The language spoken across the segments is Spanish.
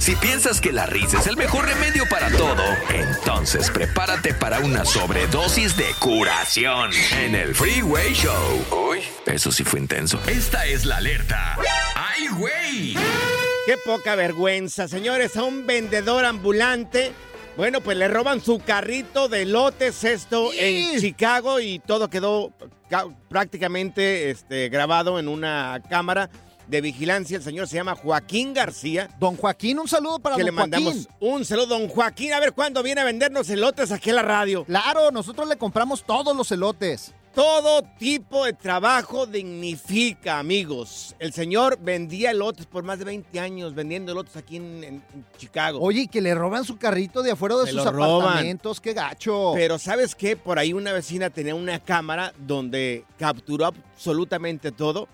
Si piensas que la risa es el mejor remedio para todo, entonces prepárate para una sobredosis de curación en el Freeway Show. Uy, eso sí fue intenso. Esta es la alerta. ¡Ay, güey! Qué poca vergüenza, señores, a un vendedor ambulante. Bueno, pues le roban su carrito de lotes, esto en Chicago, y todo quedó ca- prácticamente este, grabado en una cámara de vigilancia. El señor se llama Joaquín García. Don Joaquín, un saludo para que don le mandamos Joaquín. un saludo, don Joaquín. A ver cuándo viene a vendernos elotes aquí a la radio. Claro, nosotros le compramos todos los elotes. Todo tipo de trabajo dignifica, amigos. El señor vendía elotes por más de 20 años, vendiendo elotes aquí en, en- en Chicago. Oye, y que le roban su carrito de afuera de Se sus roban. apartamentos, qué gacho. Pero ¿sabes qué? Por ahí una vecina tenía una cámara donde capturó absolutamente todo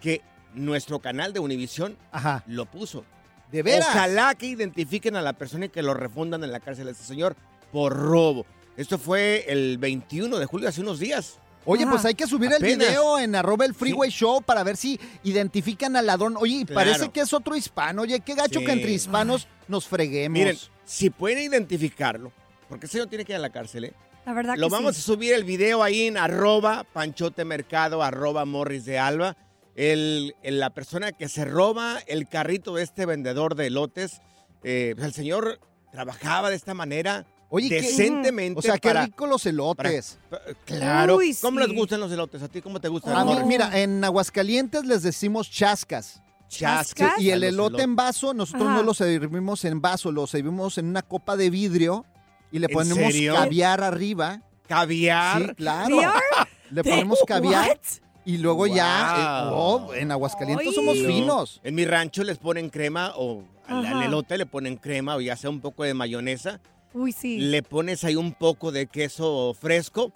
que nuestro canal de Univisión Ajá. lo puso. ¿De veras? Ojalá que identifiquen a la persona y que lo refundan en la cárcel a este señor por robo. Esto fue el 21 de julio, hace unos días. Oye, pues hay que subir el video en arroba el freeway show para ver si identifican al ladrón. Oye, Claro. parece que es otro hispano. Oye, qué gacho Sí. que entre hispanos nos freguemos. Miren, si pueden identificarlo, porque ese señor tiene que ir a la cárcel, ¿eh? La verdad Lo que vamos sí. a subir el video ahí en arroba panchote mercado, arroba morris de alba. El, el- la persona que se roba el carrito de este vendedor de elotes, eh, pues el señor trabajaba de esta manera Oye, qué- decentemente. O sea, qué para- rico los elotes. para- claro. Uy, ¿Cómo sí. les gustan los elotes? ¿A ti cómo te gustan? A mí, mira, en Aguascalientes les decimos chascas. Chascas. Y el elote en vaso, nosotros Ajá. no lo servimos en vaso, lo servimos en una copa de vidrio y le ¿En ponemos serio? caviar arriba. Caviar. Sí, claro. ¿Caviar? Le ¿De- ponemos caviar what? Y luego ya, eh, oh, en Aguascalientes Ay. somos No. finos. En mi rancho les ponen crema o al, elote le ponen crema o ya sea un poco de mayonesa. Uy, sí. Le pones ahí un poco de queso fresco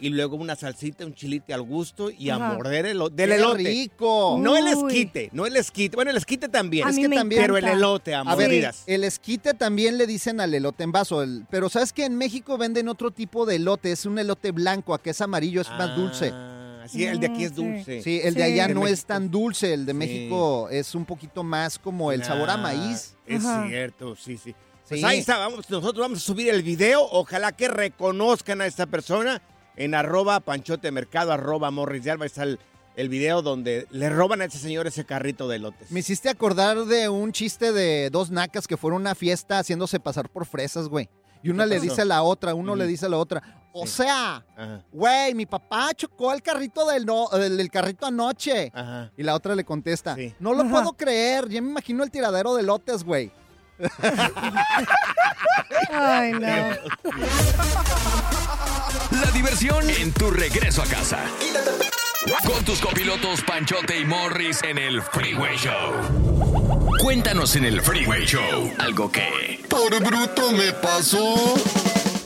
y luego una salsita, un chilite al gusto y a morder el, del ¡Qué elote. rico! No el esquite, no el esquite. Bueno, el esquite también. A Es mí que me también. Pero el elote, a A ver, mordidas. el esquite también le dicen al elote en vaso, el- pero ¿sabes que en México venden otro tipo de elote? Es un elote blanco, acá es amarillo, es más dulce. Ah, sí, el de aquí es dulce. Sí, el de Sí. allá no es tan dulce, el de Sí. México es un poquito más como el sabor a maíz. Es Ajá. cierto, sí, sí. Pues Sí. ahí está, vamos, nosotros vamos a subir el video. Ojalá que reconozcan a esta persona en arroba panchote mercado, arroba morris de alba. Está el, el video donde le roban a ese señor ese carrito de lotes. Me hiciste acordar de un chiste de dos nacas que fueron a una fiesta haciéndose pasar por fresas, güey. Y una ¿Qué le dice a la otra, uno le dice a la otra, o Sí. sea, güey, mi papá chocó el carrito del, no, el, el carrito anoche. ajá. Y la otra le contesta, Sí. no lo Ajá. puedo creer, ya me imagino el tiradero de lotes, güey. Ay, no. La diversión en tu regreso a casa. Con tus copilotos Panchote y Morris en el Freeway Show. Cuéntanos en el Freeway Show algo que... Por bruto me pasó.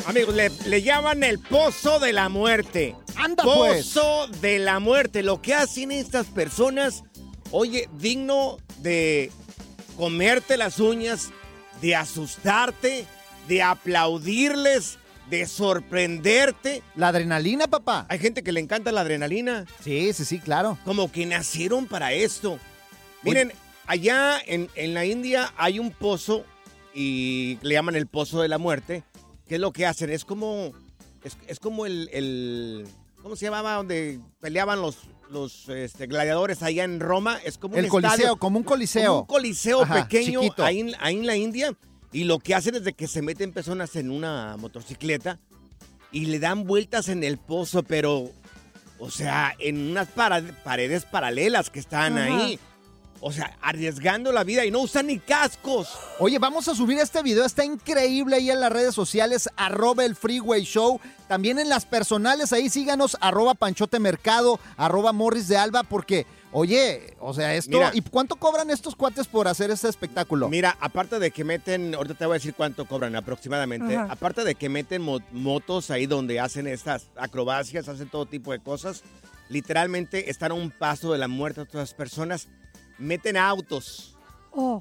Amigos, le, le llaman el pozo de la muerte. Anda, pues. Pozo de la muerte. Lo que hacen estas personas, oye, digno de comerte las uñas, de asustarte, de aplaudirles, de sorprenderte. La adrenalina, papá. Hay gente que le encanta la adrenalina. Sí, sí, sí, claro. Como que nacieron para esto. Miren, allá en, en la India hay un pozo y le llaman el pozo de la muerte. ¿Qué es lo que hacen? Es como, es, es como el, el- ¿cómo se llamaba? Donde peleaban los, los este, gladiadores allá en Roma. Es como un El coliseo, estadio, como un coliseo. como un coliseo Ajá, pequeño ahí, ahí en la India. Y lo que hacen es de que se meten personas en una motocicleta y le dan vueltas en el pozo, pero, o sea, en unas paredes paralelas que están Ajá. ahí. O sea, arriesgando la vida y no usan ni cascos. Oye, vamos a subir este video, está increíble ahí en las redes sociales, arroba el Freeway Show. También en las personales, ahí síganos, arroba Panchote Mercado, arroba Morris de Alba, porque, oye, o sea, esto... Mira. ¿Y cuánto cobran estos cuates por hacer este espectáculo? Mira, aparte de que meten, ahorita te voy a decir cuánto cobran aproximadamente, Ajá. aparte de que meten mo- motos ahí donde hacen estas acrobacias, hacen todo tipo de cosas, literalmente están a un paso de la muerte de todas las personas, meten autos.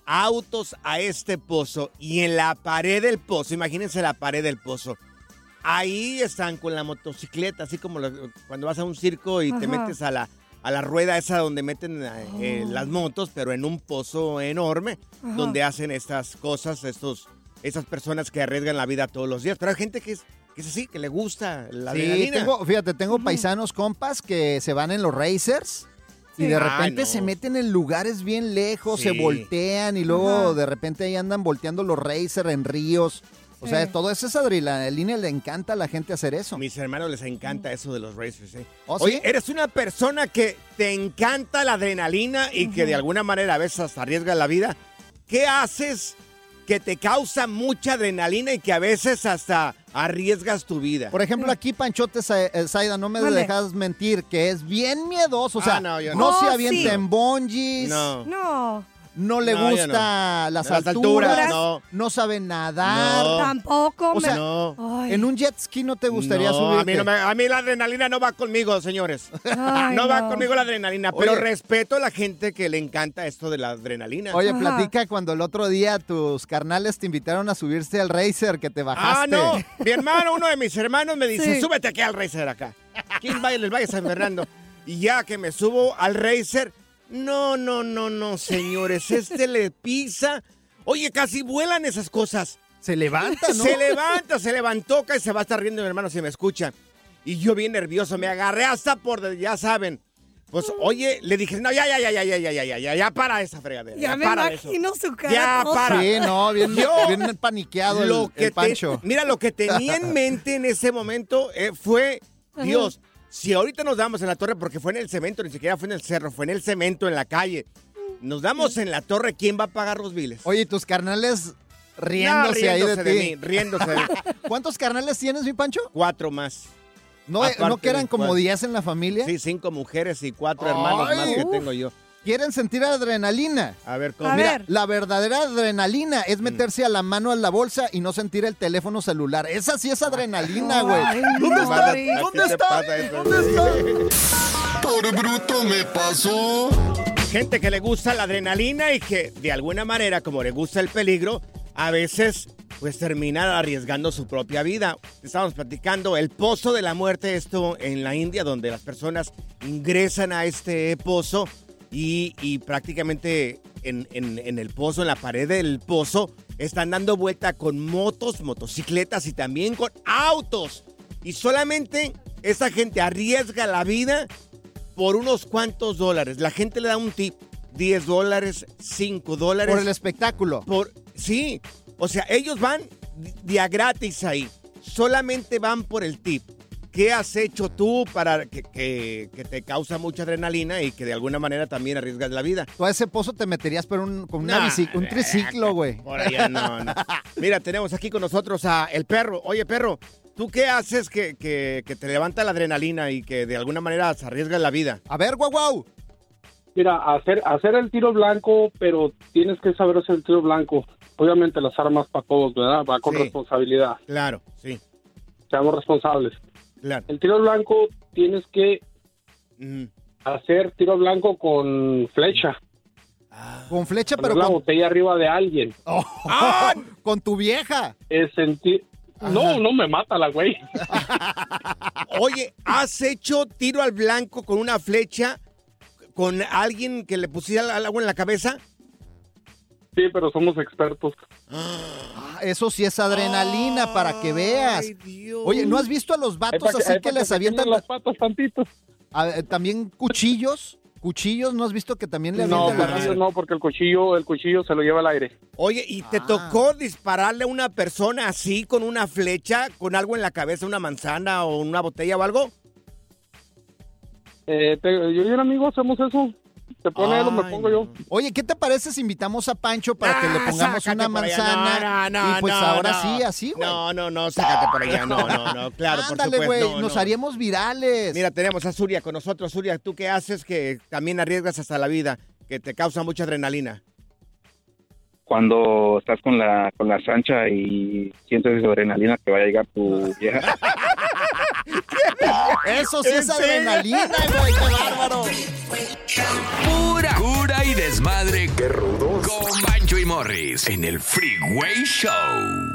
Autos a este pozo y en la pared del pozo, imagínense la pared del pozo. Ahí están con la motocicleta, así como lo- cuando vas a un circo y te metes a la, a la rueda esa donde meten eh, eh, Oh. las motos, pero en un pozo enorme, Ajá. donde hacen estas cosas, estos, esas personas que arriesgan la vida todos los días. Pero hay gente que es, que es así, que le gusta la Sí, adrenalina. tengo, fíjate, tengo paisanos, compas, que se van en los racers y de Ah, repente no. se meten en lugares bien lejos, se voltean y luego de repente ahí andan volteando los racers en ríos. O sea, todo eso es adrenalina, le encanta a la gente hacer eso. Mis hermanos les encanta eso de los racers. ¿eh? ¿Oh, Oye, sí? eres una persona que te encanta la adrenalina y que de alguna manera a veces hasta arriesga la vida. ¿Qué haces que te causa mucha adrenalina y que a veces hasta arriesgas tu vida? Por ejemplo, aquí Panchote Sa- eh, Saida, no me Mande. dejas mentir, que es bien miedoso. O sea, Ah, no, no, yo no. se Oh, avienta sí. en bungees. No. No. No le No, gusta no. las, Las alturas, alturas, no. sabe nadar. No. Tampoco, O sea, No. en un jet ski no te gustaría No, subir. A mí, no me- a mí la adrenalina no va conmigo, señores. Ay, no, va no. conmigo la adrenalina, pero respeto a la gente que le encanta esto de la adrenalina. Oye, platica cuando el otro día tus carnales te invitaron a subirse al racer que te bajaste. Ah, no. Mi hermano, uno de mis hermanos me dice, Sí. súbete aquí al Racer acá. Aquí en Valle, el Valle San Fernando. Y ya que me subo al Racer, no, no, no, no, señores, este le pisa. Oye, casi vuelan esas cosas. Se levanta, ¿no? Se levanta, se levantó, que se va a estar riendo mi hermano si me escucha. Y yo bien nervioso, me agarré hasta por, ya saben. Pues, oye, le dije, no, ya, ya, ya, ya, ya, ya, ya, ya, ya, ya para esa fregadera. Ya Ya, me para eso. imagino su cara. Ya para. Sí, no, bien, Yo- bien paniqueado el, Lo que el Pancho. te- mira, lo que tenía en mente en ese momento eh, fue, Dios, si ahorita nos damos en la torre, porque fue en el cemento, ni siquiera fue en el cerro, fue en el cemento, en la calle. Nos damos en la torre, ¿quién va a pagar los biles? Oye, ¿y tus carnales No, riéndose, ahí de ti. mí, riéndose de mí. ¿Cuántos carnales tienes, mi Pancho? Cuatro más. ¿No, ¿no que eran como. 10 en la familia? Sí, cinco mujeres y cuatro hermanos Ay. más que Uf. tengo yo. ¿Quieren sentir adrenalina? A ver, ¿cómo? Mira, la verdadera adrenalina es meterse a la mano a la bolsa y no sentir el teléfono celular. Esa sí es adrenalina, güey. ¿Dónde no, está? ¿Dónde ¿Qué te está? pasa eso? ¿Dónde está? Por bruto me pasó. Gente que le gusta la adrenalina y que de alguna manera, como le gusta el peligro, a veces pues termina arriesgando su propia vida. Estábamos platicando el pozo de la muerte, esto en la India, donde las personas ingresan a este pozo y, y prácticamente en, en- en el pozo, en la pared del pozo, están dando vuelta con motos, motocicletas y también con autos. Y solamente esa gente arriesga la vida por unos cuantos dólares. La gente le da un tip, 10 dólares, 5 dólares. Por el espectáculo. Por, sí, o sea, ellos van día gratis ahí. Solamente van por el tip. ¿Qué has hecho tú para que, que- que te causa mucha adrenalina y que de alguna manera también arriesgas la vida? Tú a ese pozo te meterías por un, con una Nah, bici- un triciclo, güey. Por allá no, no. Mira, tenemos aquí con nosotros a el perro. Oye, perro, ¿tú qué haces que, que- que te levanta la adrenalina y que de alguna manera se arriesga la vida? A ver, guau, guau. Mira, hacer, hacer el tiro blanco, pero tienes que saber hacer el tiro blanco. Obviamente las armas para todos, ¿verdad? Va con Sí. responsabilidad. Claro, sí, Seamos responsables. Claro. El tiro blanco tienes que hacer tiro blanco con flecha. Con flecha, Poner pero la con, botella arriba de alguien. con tu vieja. Es sentir... No, no me mata la güey. Oye, ¿has hecho tiro al blanco con una flecha con alguien que le pusiera algo en la cabeza? Sí, pero somos expertos. Ah, Eso sí es adrenalina para que veas. Oye, ¿no has visto a los vatos pa' así que les avientan las patas tantito? a- eh, también cuchillos? ¿Cuchillos? ¿No has visto que también le No, cuchillo no, porque el cuchillo, el cuchillo se lo lleva al aire. Oye, ¿y te tocó dispararle a una persona así con una flecha, con algo en la cabeza, una manzana o una botella o algo? Eh, te- yo y un amigo hacemos eso. Se pone él o me pongo yo. Oye, ¿qué te parece si invitamos a Pancho para que le Ah, pongamos una manzana? No, no, y pues no, ahora no. sí, así, güey. No, no, no, sácate por allá. No, no, no, claro, por Ándale, supuesto. güey, no, nos no. haríamos virales. Mira, tenemos a Zuria con nosotros. Zuria, ¿tú qué haces que también arriesgas hasta la vida, que te causa mucha adrenalina? cuando estás con la con la sancha y sientes esa adrenalina que vaya a llegar tu vieja. Eso sí ¿En es adrenalina, güey, qué bárbaro. Pura cura y desmadre. ¡Qué rudos! Con Bancho y Morris en el Freeway Show.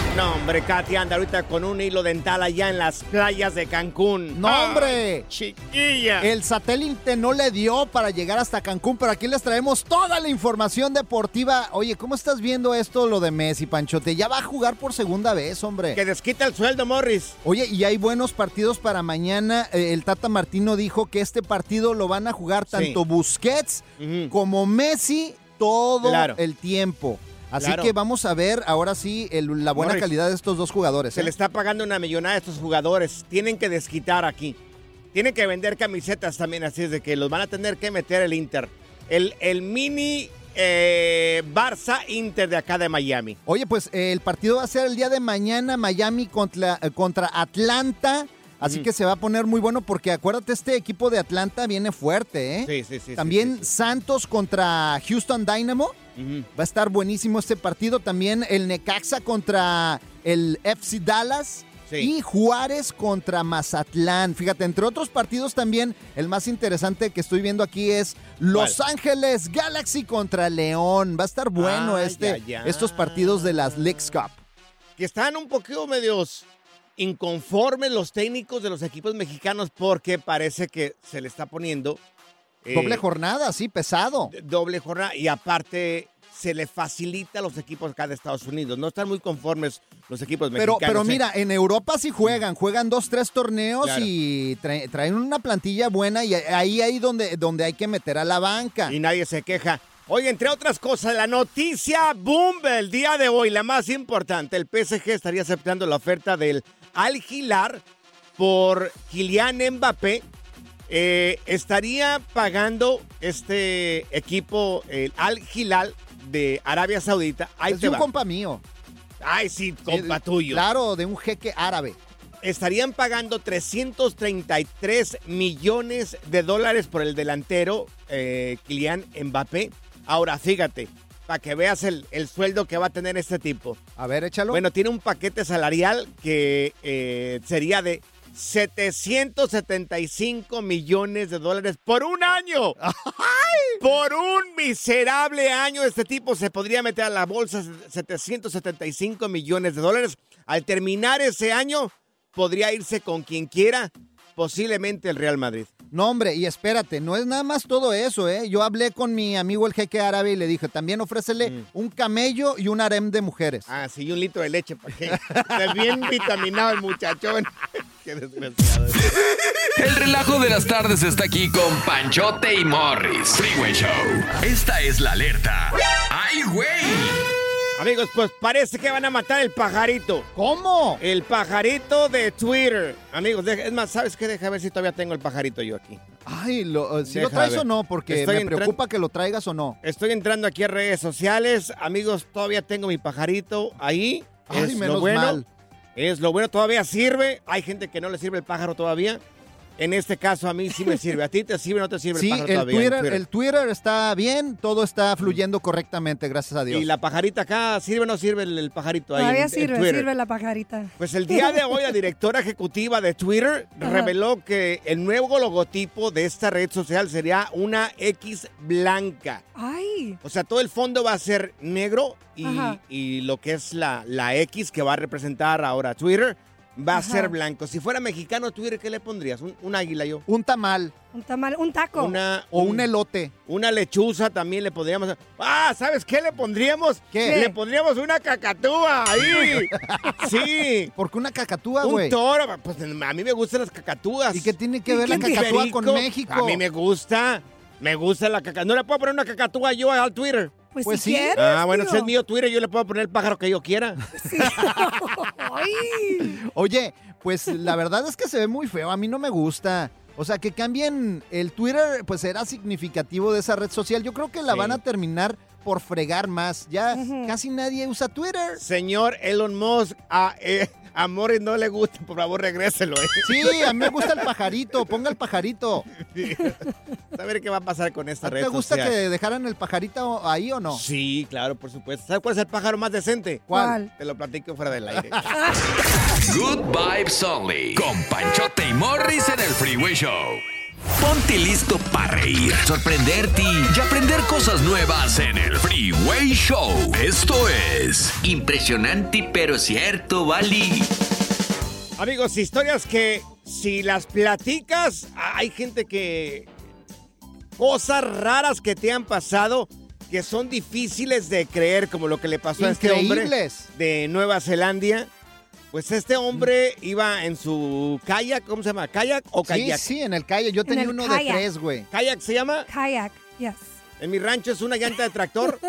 No, hombre, Katy anda ahorita con un hilo dental allá en las playas de Cancún. No, hombre. chiquilla. El satélite no le dio para llegar hasta Cancún, pero aquí les traemos toda la información deportiva. Oye, ¿cómo estás viendo esto, lo de Messi, Panchote? Ya va a jugar por segunda vez, hombre. Que desquita el sueldo, Morris. Oye, y hay buenos partidos para mañana. Eh, El Tata Martino dijo que este partido lo van a jugar tanto Busquets como Messi todo Claro. el tiempo. Así Claro. que vamos a ver ahora sí el- la buena Morris. calidad de estos dos jugadores. Se ¿eh? le está pagando una millonada a estos jugadores. Tienen que desquitar aquí. Tienen que vender camisetas también, así es de que los van a tener que meter el Inter. El, el mini eh, Barça Inter de acá de Miami. Oye, pues eh, el partido va a ser el día de mañana, Miami contra, contra Atlanta. Así que se va a poner muy bueno porque acuérdate, este equipo de Atlanta viene fuerte, ¿eh? Sí, sí, sí. sí, También sí, sí. Santos contra Houston Dynamo. Va a estar buenísimo este partido. También el Necaxa contra el FC Dallas. Sí. Y Juárez contra Mazatlán. Fíjate, entre otros partidos también, el más interesante que estoy viendo aquí es Los Ángeles Galaxy contra León. Va a estar bueno este, estos partidos de las Leagues Cup. Que están un poquito medios inconformes los técnicos de los equipos mexicanos porque parece que se le está poniendo... eh, Doble jornada, sí, pesado. doble jornada y aparte se le facilita a los equipos acá de Estados Unidos. No están muy conformes los equipos Pero, mexicanos. pero ¿eh? mira, en Europa sí juegan, juegan dos, tres torneos Claro. y trae- traen una plantilla buena y ahí ahí donde, donde hay que meter a la banca. Y nadie se queja. Oye, entre otras cosas, la noticia boom el día de hoy, la más importante, el PSG estaría aceptando la oferta del Al por Kylian Mbappé. Eh, estaría pagando este equipo, el Al Hilal de Arabia Saudita. Ahí es te de un va. compa mío. Ay, sí, compa tuyo. Claro, de un jeque árabe. estarían pagando 333 millones de dólares por el delantero eh, Kylian Mbappé. Ahora, fíjate, para que veas el, el sueldo que va a tener este tipo. A ver, échalo. Bueno, tiene un paquete salarial que eh, sería de 775 millones de dólares por un año. Por un miserable año este tipo se podría meter a la bolsa 775 millones de dólares. Al terminar ese año, podría irse con quien quiera, posiblemente el Real Madrid. No, hombre, y espérate, no es nada más todo eso, ¿eh? Yo hablé con mi amigo el jeque árabe y le dije, también ofrécele un camello y un harem de mujeres. Ah, sí, y un litro de leche, para que esté bien vitaminado el muchachón. Qué desgraciado. El relajo de las tardes está aquí con Panchote y Morris. Freeway Show. Esta es la alerta. ¡Ay, güey! Amigos, pues parece que van a matar el pajarito. ¿Cómo? El pajarito de Twitter. Amigos, deja- es más, ¿sabes qué? Deja ver si todavía tengo el pajarito yo aquí. Ay, lo, eh, si lo traes o no, porque Estoy me preocupa que lo traigas o no. Estoy entrando aquí a redes sociales. Amigos, todavía tengo mi pajarito ahí. Ay, es menos lo bueno. mal. Es lo bueno, todavía sirve. Hay gente que no le sirve el pájaro todavía. En este caso a mí sí me sirve. ¿A ti te sirve o no te sirve Sí, el el Twitter, el Twitter está bien, todo está fluyendo correctamente, gracias a Dios. ¿Y la pajarita acá sirve o no sirve el, el pajarito ahí? Todavía en sirve, Twitter? sirve la pajarita. Pues el día de hoy la directora ejecutiva de Twitter Ajá. reveló que el nuevo logotipo de esta red social sería una X blanca. Ay. O sea, todo el fondo va a ser negro y, y lo que es la, la X que va a representar ahora Twitter va a ser blanco. Si fuera mexicano Twitter, ¿qué le pondrías? Un, un águila yo. Un tamal. Un tamal, un taco. Una, O un elote. Una lechuza también le podríamos. Ah, ¿sabes qué le pondríamos? ¿Qué? Le pondríamos una cacatúa ahí. sí. ¿Por qué una cacatúa, Un güey? toro. Pues a mí me gustan las cacatúas. ¿Y qué tiene que ¿Y ver la cacatúa con México? A mí me gusta. Me gusta la cacatúa. ¿No le puedo poner una cacatúa yo al Twitter? Pues, Pues si sí. quieres, Ah, bueno, tío. si es mío Twitter, yo le puedo poner el pájaro que yo quiera. Ay. Oye, pues la verdad es que se ve muy feo, a mí no me gusta. O sea, que cambien el Twitter, pues era significativo de esa red social. Yo creo que la Sí. van a terminar por fregar más. Ya casi nadie usa Twitter. Señor Elon Musk, a, eh, a Morris no le gusta, por favor, regréselo. ¿eh? Sí, a mí me gusta el pajarito, ponga el pajarito. A ver qué va a pasar con esta ¿A red ¿Te gusta social. que dejaran el pajarito ahí o no? Sí, claro, por supuesto. ¿Sabes cuál es el pájaro más decente? ¿Cuál? Te lo platico fuera del aire. Good Vibes Only. Con Panchote y Morris en el Freeway Show. Ponte listo para reír, sorprenderte y aprender cosas nuevas en el Freeway Show. Esto es Impresionante pero cierto, Bali. Amigos, historias que si las platicas, hay gente que... Cosas raras que te han pasado que son difíciles de creer, como lo que le pasó a este hombre de Nueva Zelanda. Pues este hombre iba en su kayak, ¿cómo se llama? ¿Kayak o Sí, kayak? sí, en el calle. Yo tenía el uno de kayak. tres, güey. ¿Kayak se llama? Kayak, yes. En mi rancho es una llanta de tractor.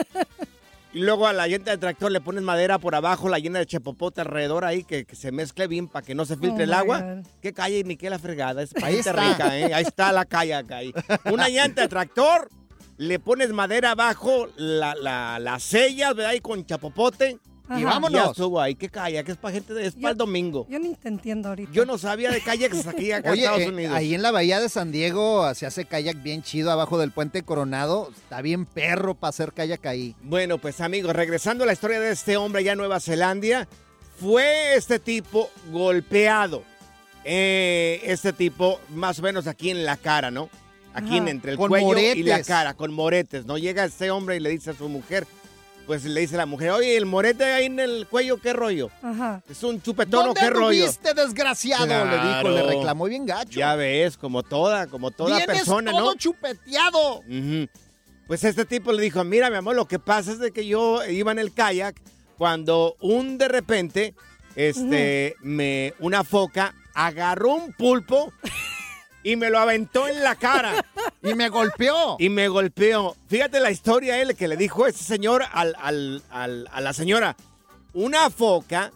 y luego a la llanta de tractor le pones madera por abajo, la llena de chapopote alrededor ahí, que, que se mezcle bien para que no se filtre Oh, el agua. God. Que calle ni que la fregada. Es está. rica, ¿eh? Ahí está la kayak ahí. Una llanta de tractor, le pones madera abajo, la, la, la sellas, ¿verdad? Y con chapopote. Ajá. Y vámonos. Ya estuvo ahí. ¿Qué kayak? Es para gente de, es para el domingo. Yo ni te entiendo ahorita. Yo no sabía de kayaks aquí acá en Oye, Estados eh, Unidos. ahí en la bahía de San Diego se hace kayak bien chido abajo del puente Coronado. Está bien perro para hacer kayak ahí. Bueno, pues amigos, regresando a la historia de este hombre allá en Nueva Zelanda, fue este tipo golpeado. Eh, este tipo, más o menos aquí en la cara, ¿no? Aquí en, Ajá. entre el Con cuello y la cara, con moretes, ¿no? Llega este hombre y le dice a su mujer, pues le dice a la mujer, oye, el morete ahí en el cuello, ¿qué rollo? Ajá. ¿Es un chupetón o ¿Dónde qué rollo? anduviste, desgraciado? Le dijo, le reclamó bien gacho. Ya ves, como toda, como toda Vienes persona, todo ¿no? chupeteado. Ujú. Pues este tipo le dijo, mira mi amor, lo que pasa es de que yo iba en el kayak cuando un de repente, este, me, una foca agarró un pulpo y me lo aventó en la cara Y me golpeó. y me golpeó. Fíjate la historia él que le dijo ese señor al, al- al- a la señora, una foca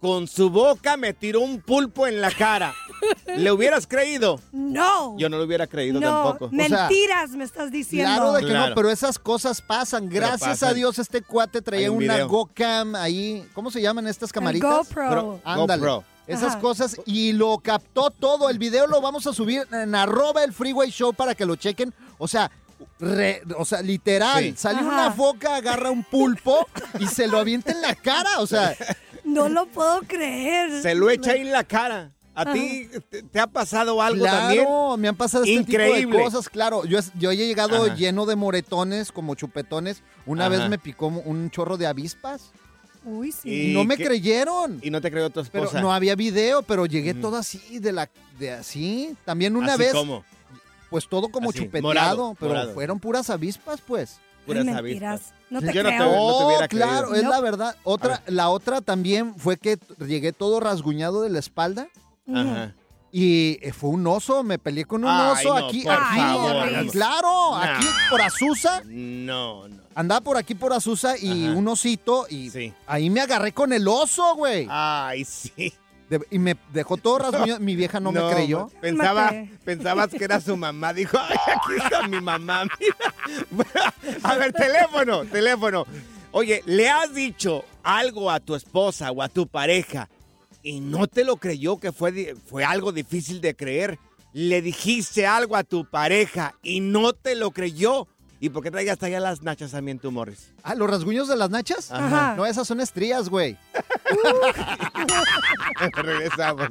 con su boca me tiró un pulpo en la cara. ¿Le hubieras creído? No. Yo no lo hubiera creído no, tampoco. mentiras me estás diciendo. Claro de que Claro. no, pero esas cosas pasan. Gracias pasan. a Dios este cuate traía un una. GoCam ahí. ¿Cómo se llaman estas El camaritas? GoPro. Ándale. GoPro. Esas Ajá. cosas y lo captó todo. El video lo vamos a subir en arroba el Freeway Show para que lo chequen. O sea, re- o sea, literal, Sí. sale Ajá. una foca, agarra un pulpo y se lo avienta en la cara. O sea, No lo puedo creer. Se lo echa ahí en la cara. ¿A ti te, te ha pasado algo claro, también? me han pasado este tipo Increíble. de cosas, claro. Yo, yo he llegado Ajá. lleno de moretones, como chupetones. Una Ajá. vez me picó un chorro de avispas. Uy, sí. Y no me qué- creyeron. Y no te creyó tu Pero esposa. no había video, pero llegué todo así, de la, de así. También una ¿Así vez, cómo? pues todo como Así, chupeteado, morado, pero morado. fueron puras avispas, pues. Puras Ay, avispas. No te Yo no te- creo. no te Oh, hubiera claro, creído. es No. la verdad. Otra, la otra también fue que llegué todo rasguñado de la espalda Ajá. y eh, fue un oso, me peleé con un Ay, oso no, aquí, por aquí, favor. aquí, claro, Nah. aquí por Azusa, No, no. Andaba por aquí por Azusa y Ajá. un osito y Sí. ahí me agarré con el oso, güey. Ay, sí. De- y me dejó todo rasguñado, mi vieja no, me creyó. Pensaba, pensabas que era su mamá. Dijo, ay, aquí está mi mamá. Mira. A ver, teléfono, teléfono. Oye, ¿le has dicho algo a tu esposa o a tu pareja y no te lo creyó que fue, fue algo difícil de creer? ¿Le dijiste algo a tu pareja y no te lo creyó? ¿Y por qué traías hasta allá las nachas también tú, Morris? Ah, ¿los rasguños de las nachas? Ajá. No, esas son estrías, güey. Regresamos.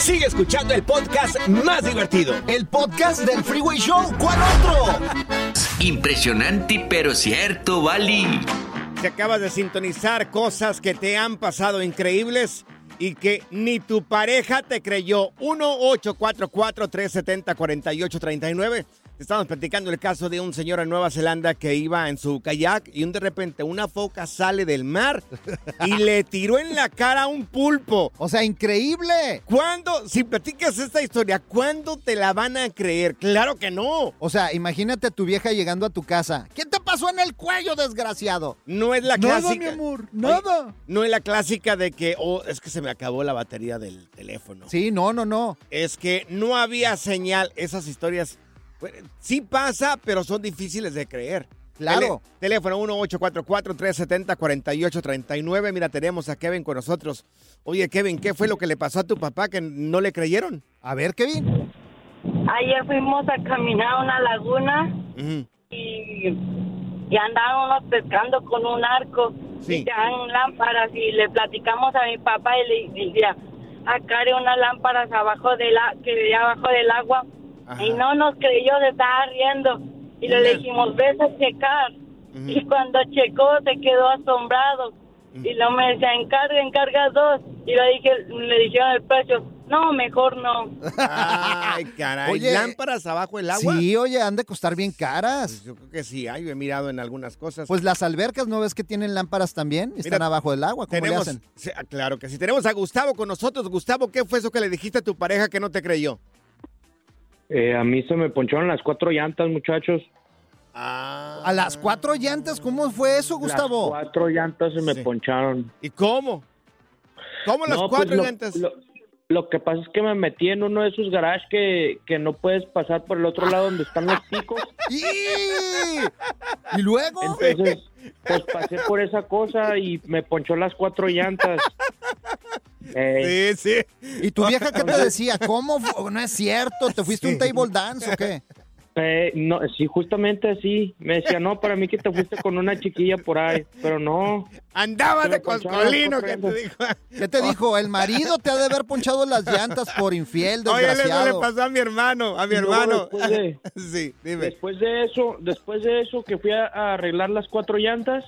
Sigue escuchando el podcast más divertido. El podcast del Freeway Show, ¿cuál otro? Impresionante, pero cierto, Bali. Si acabas de sintonizar cosas que te han pasado increíbles y que ni tu pareja te creyó. 1-844-370-4839. Estamos platicando el caso de un señor en Nueva Zelanda que iba en su kayak y un de repente una foca sale del mar y le tiró en la cara a un pulpo. O sea, increíble. ¿Cuándo? Si platicas esta historia, ¿cuándo te la van a creer? Claro que no. O sea, imagínate a tu vieja llegando a tu casa. ¿Qué te pasó en el cuello, desgraciado? No es la Nada, clásica. mi amor, Oye, nada. no es la clásica de que, oh, es que se me acabó la batería del teléfono. Sí, no, no, no. Es que no había señal. Esas historias pues, sí pasa, pero son difíciles de creer. Claro. Tele- teléfono 1-844-370-4839. Mira, tenemos a Kevin con nosotros. Oye, Kevin, ¿qué fue lo que le pasó a tu papá que no le creyeron? A ver, Kevin. Ayer fuimos a caminar a una laguna y, y andábamos pescando con un arco Sí. y dan lámparas y le platicamos a mi papá y le decía, acá hay unas lámparas abajo del, a- que veía abajo del agua Ajá. y no nos creyó, se estaba riendo y le dijimos, ves a checar y cuando checó se quedó asombrado y luego me decía, encarga, encarga dos y le dije, le dijeron el precio, no, mejor no. Ay, caray. Oye. ¿Lámparas abajo del agua? Sí, oye, han de costar bien caras. Pues yo creo que sí, ay, yo he mirado en algunas cosas. Pues las albercas, ¿no ves que tienen lámparas también? Están Mira, abajo del agua, ¿cómo tenemos, le hacen? ah, claro que sí. Tenemos a Gustavo con nosotros. Gustavo, ¿qué fue eso que le dijiste a tu pareja que no te creyó? Eh, a mí se me poncharon las cuatro llantas, muchachos. A las cuatro llantas, ¿cómo fue eso, Gustavo? Las cuatro llantas se me Sí. poncharon. ¿Y cómo? ¿Cómo las No, pues, cuatro lo- llantas? Lo, lo que pasa es que me metí en uno de esos garages que, que no puedes pasar por el otro lado donde están los picos. ¿Y luego? Entonces, pues pasé por esa cosa y me ponchó las cuatro llantas. Eh, Sí, sí. ¿Y tu vieja qué te decía? ¿Cómo? No es cierto, ¿te fuiste a un table dance o qué? eh, no, sí, justamente así. Me decía, no, para mí que te fuiste con una chiquilla por ahí, pero no. Me de coscolino, ¿qué te dijo? ¿Qué te dijo? El marido te ha de haber ponchado las llantas por infiel, Oye, eso le desgraciado. pasó a mi hermano, a mi hermano. después de- Sí, dime. Después de eso, después de eso que fui a, a arreglar las cuatro llantas,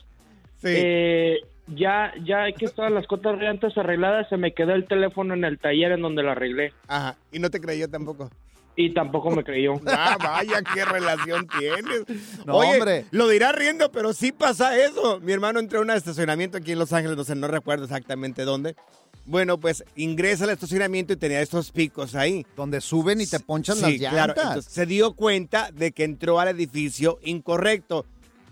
Sí. eh, ya, ya que estaban las cuatro llantas arregladas, se me quedó el teléfono en el taller en donde lo arreglé. Ajá, y no te creyó tampoco. Y tampoco me creyó. Ah, vaya, qué relación tienes. No, Oye, hombre. lo dirá riendo, pero sí pasa eso. Mi hermano entró a un estacionamiento aquí en Los Ángeles, no sé, no recuerdo exactamente dónde. Bueno, pues ingresa al estacionamiento y tenía estos picos ahí. Donde suben y te ponchan Sí, las claro. llantas. Entonces, se dio cuenta de que entró al edificio incorrecto.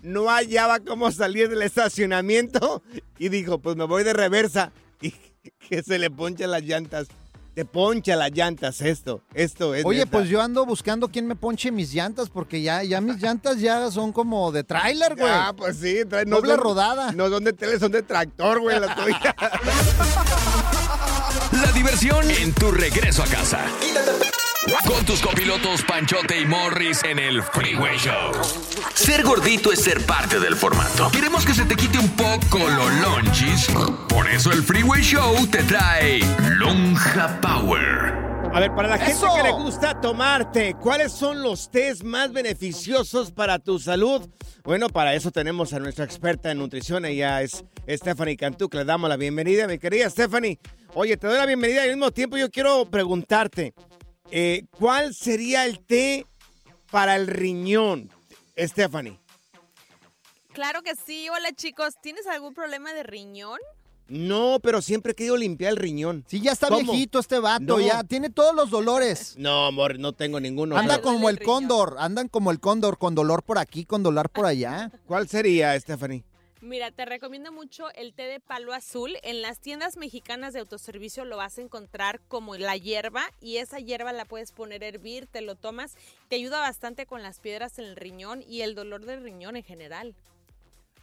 No hallaba cómo salir del estacionamiento y dijo, pues me voy de reversa y que se le ponchan las llantas. Te poncha las llantas esto. Esto es Oye, neta. pues yo ando buscando quién me ponche mis llantas porque ya, ya mis llantas ya son como de tráiler, güey. Ah, pues sí, trae, Doble son- rodada. No son de tele, son de tractor, güey, la tuya. La diversión en tu regreso a casa. Con tus copilotos Panchote y Morris en el Freeway Show. Ser gordito es ser parte del formato. Queremos que se te quite un poco los lonchis. Por eso el Freeway Show te trae Lonja Power. A ver, para la gente ¡Eso! que le gusta tomarte, ¿cuáles son los tés más beneficiosos para tu salud? Bueno, para eso tenemos a nuestra experta en nutrición, ella es Stephanie Cantú, que le damos la bienvenida, mi querida Stephanie. Oye, te doy la bienvenida y al mismo tiempo yo quiero preguntarte, eh, ¿cuál sería el té para el riñón, Stephanie? Claro que sí. Hola chicos, ¿tienes algún problema de riñón? No, pero siempre he querido limpiar el riñón. Sí, ya está ¿Cómo? viejito este vato, No. ya tiene todos los dolores. No, amor, no tengo ninguno. Anda como el cóndor, andan como el cóndor, con dolor por aquí, con dolor por allá. ¿Cuál sería, Stephanie? Mira, te recomiendo mucho el té de palo azul. En las tiendas mexicanas de autoservicio lo vas a encontrar como la hierba y esa hierba la puedes poner a hervir, te lo tomas, te ayuda bastante con las piedras en el riñón y el dolor del riñón en general.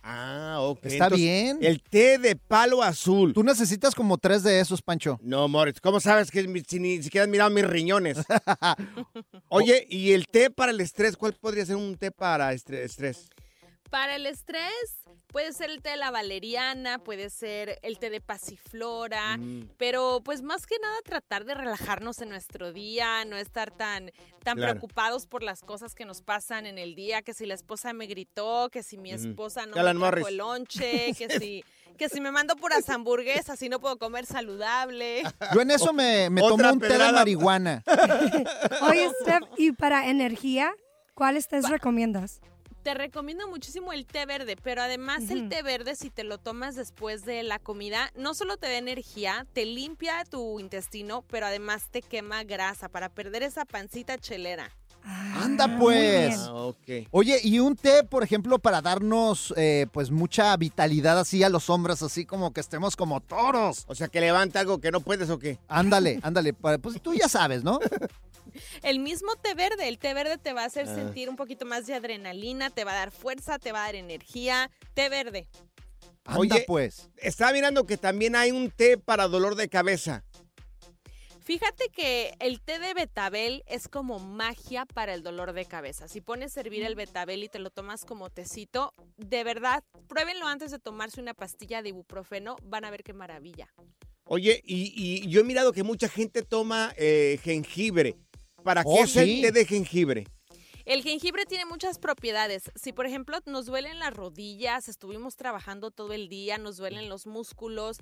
Ah, ok. Está bien. El té de palo azul. Tú necesitas como tres de esos, Pancho. No, Moritz, ¿cómo sabes que mi- si ni siquiera has mirado mis riñones? Oye, ¿y el té para el estrés? ¿Cuál podría ser un té para estrés? Para el estrés, puede ser el té de la valeriana, puede ser el té de pasiflora, Mm. pero pues más que nada tratar de relajarnos en nuestro día, no estar tan, tan Claro. preocupados por las cosas que nos pasan en el día, que si la esposa me gritó, que si mi esposa no Alan me trajo el lonche, que si, que si me mando puras hamburguesas y no puedo comer saludable. Yo en eso me, me tomo Otra un té de marihuana. Oye, Steph, ¿y para energía? ¿Cuáles te recomiendas? Te recomiendo muchísimo el té verde, pero además el té verde si te lo tomas después de la comida, no solo te da energía, te limpia tu intestino, pero además te quema grasa para perder esa pancita chelera. Anda muy pues. Ah, ok. Oye, y un té, por ejemplo, para darnos eh, pues mucha vitalidad así a los hombres, así como que estemos como toros. O sea, que levanta algo que no puedes o qué. Ándale, ándale. Pues tú ya sabes, ¿no? El mismo té verde, el té verde te va a hacer Ah. sentir un poquito más de adrenalina, te va a dar fuerza, te va a dar energía. Té verde. Anda Oye, pues. Estaba mirando que también hay un té para dolor de cabeza. Fíjate que el té de betabel es como magia para el dolor de cabeza. Si pones a hervir el betabel y te lo tomas como tecito, de verdad, pruébenlo antes de tomarse una pastilla de ibuprofeno, van a ver qué maravilla. Oye, y, y yo he mirado que mucha gente toma eh, jengibre. ¿Para qué Oh, es el sí. té de jengibre? El jengibre tiene muchas propiedades. Si, por ejemplo, nos duelen las rodillas, estuvimos trabajando todo el día, nos duelen los músculos,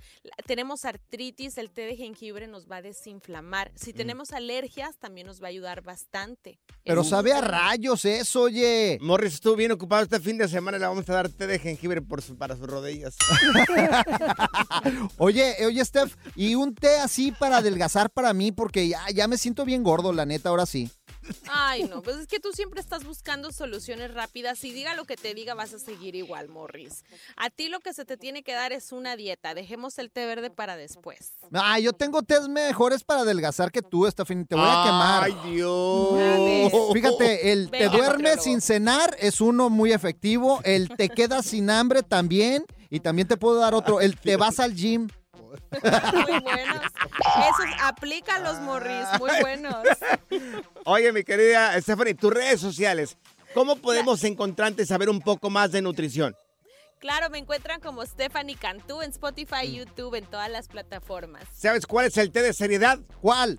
tenemos artritis, el té de jengibre nos va a desinflamar. Si tenemos alergias, también nos va a ayudar bastante. Pero sabe a rayos eso, oye. Morris estuvo bien ocupado este fin de semana. Le vamos a dar té de jengibre por su- para sus rodillas. Oye, oye, Steph, y un té así para adelgazar para mí, porque ya, ya me siento bien gordo, la neta, ahora sí. Ay, no, pues es que tú siempre estás buscando soluciones rápidas y diga lo que te diga, vas a seguir igual, Morris. A ti lo que se te tiene que dar es una dieta. Dejemos el té verde para después. Ah, yo tengo tés mejores para adelgazar que tú, Stephanie. Te voy a quemar. ¡Ay, Dios! Fíjate, el te duermes sin cenar es uno muy efectivo. El te quedas sin hambre también. Y también te puedo dar otro. El te vas al gym. Muy buenos. Esos aplícalos, Morris, muy buenos. Oye, mi querida Stephanie, tus redes sociales. ¿Cómo podemos encontrarte y saber un poco más de nutrición? Claro, me encuentran como Stephanie Cantú en Spotify, YouTube, en todas las plataformas. ¿Sabes cuál es el té de seriedad? ¿Cuál?